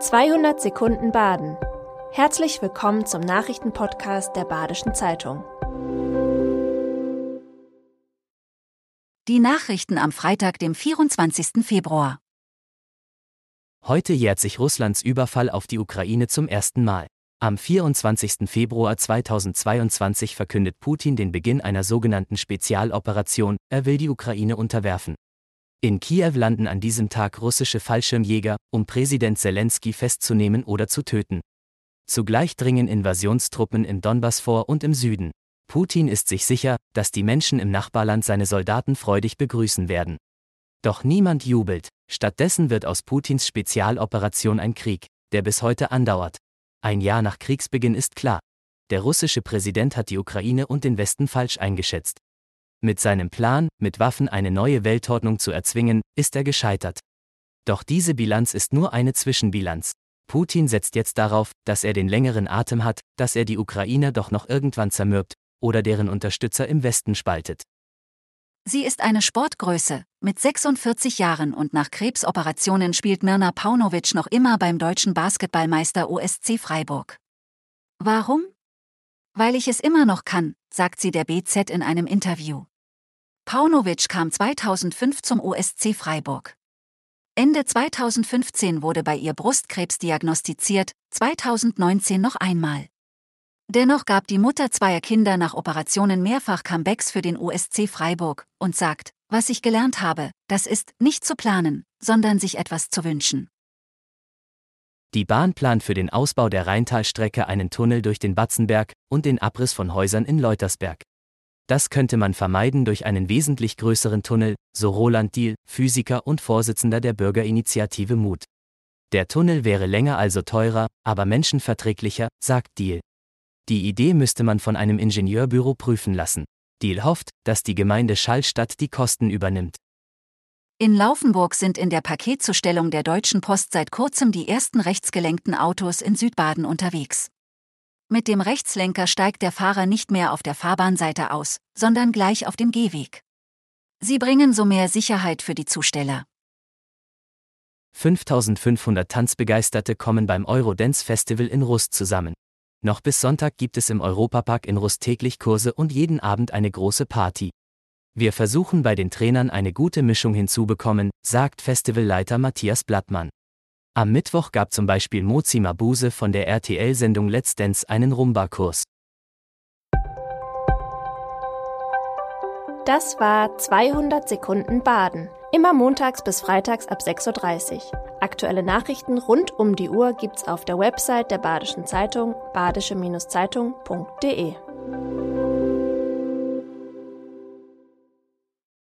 200 Sekunden Baden. Herzlich willkommen zum Nachrichtenpodcast der Badischen Zeitung. Die Nachrichten am Freitag, dem 24. Februar. Heute jährt sich Russlands Überfall auf die Ukraine zum ersten Mal. Am 24. Februar 2022 verkündet Putin den Beginn einer sogenannten Spezialoperation, er will die Ukraine unterwerfen. In Kiew landen an diesem Tag russische Fallschirmjäger, um Präsident Zelensky festzunehmen oder zu töten. Zugleich dringen Invasionstruppen im Donbass vor und im Süden. Putin ist sich sicher, dass die Menschen im Nachbarland seine Soldaten freudig begrüßen werden. Doch niemand jubelt, stattdessen wird aus Putins Spezialoperation ein Krieg, der bis heute andauert. Ein Jahr nach Kriegsbeginn ist klar. Der russische Präsident hat die Ukraine und den Westen falsch eingeschätzt. Mit seinem Plan, mit Waffen eine neue Weltordnung zu erzwingen, ist er gescheitert. Doch diese Bilanz ist nur eine Zwischenbilanz. Putin setzt jetzt darauf, dass er den längeren Atem hat, dass er die Ukrainer doch noch irgendwann zermürbt oder deren Unterstützer im Westen spaltet. Sie ist eine Sportgröße. Mit 46 Jahren und nach Krebsoperationen spielt Mirna Paunovic noch immer beim deutschen Basketballmeister OSC Freiburg. Warum? Weil ich es immer noch kann, sagt sie der BZ in einem Interview. Paunovic kam 2005 zum OSC Freiburg. Ende 2015 wurde bei ihr Brustkrebs diagnostiziert, 2019 noch einmal. Dennoch gab die Mutter zweier Kinder nach Operationen mehrfach Comebacks für den OSC Freiburg und sagt, was ich gelernt habe, das ist nicht zu planen, sondern sich etwas zu wünschen. Die Bahn plant für den Ausbau der Rheintalstrecke einen Tunnel durch den Batzenberg und den Abriss von Häusern in Leutersberg. Das könnte man vermeiden durch einen wesentlich größeren Tunnel, so Roland Diehl, Physiker und Vorsitzender der Bürgerinitiative Mut. Der Tunnel wäre länger also teurer, aber menschenverträglicher, sagt Diehl. Die Idee müsste man von einem Ingenieurbüro prüfen lassen. Diehl hofft, dass die Gemeinde Schallstadt die Kosten übernimmt. In Laufenburg sind in der Paketzustellung der Deutschen Post seit kurzem die ersten rechtsgelenkten Autos in Südbaden unterwegs. Mit dem Rechtslenker steigt der Fahrer nicht mehr auf der Fahrbahnseite aus, sondern gleich auf dem Gehweg. Sie bringen so mehr Sicherheit für die Zusteller. 5500 Tanzbegeisterte kommen beim Eurodance Festival in Rust zusammen. Noch bis Sonntag gibt es im Europapark in Rust täglich Kurse und jeden Abend eine große Party. Wir versuchen bei den Trainern eine gute Mischung hinzubekommen, sagt Festivalleiter Matthias Blattmann. Am Mittwoch gab zum Beispiel Mozi Mabuse von der RTL-Sendung Let's Dance einen Rumba-Kurs. Das war 200 Sekunden Baden. Immer montags bis freitags ab 6.30 Uhr. Aktuelle Nachrichten rund um die Uhr gibt's auf der Website der Badischen Zeitung badische-zeitung.de.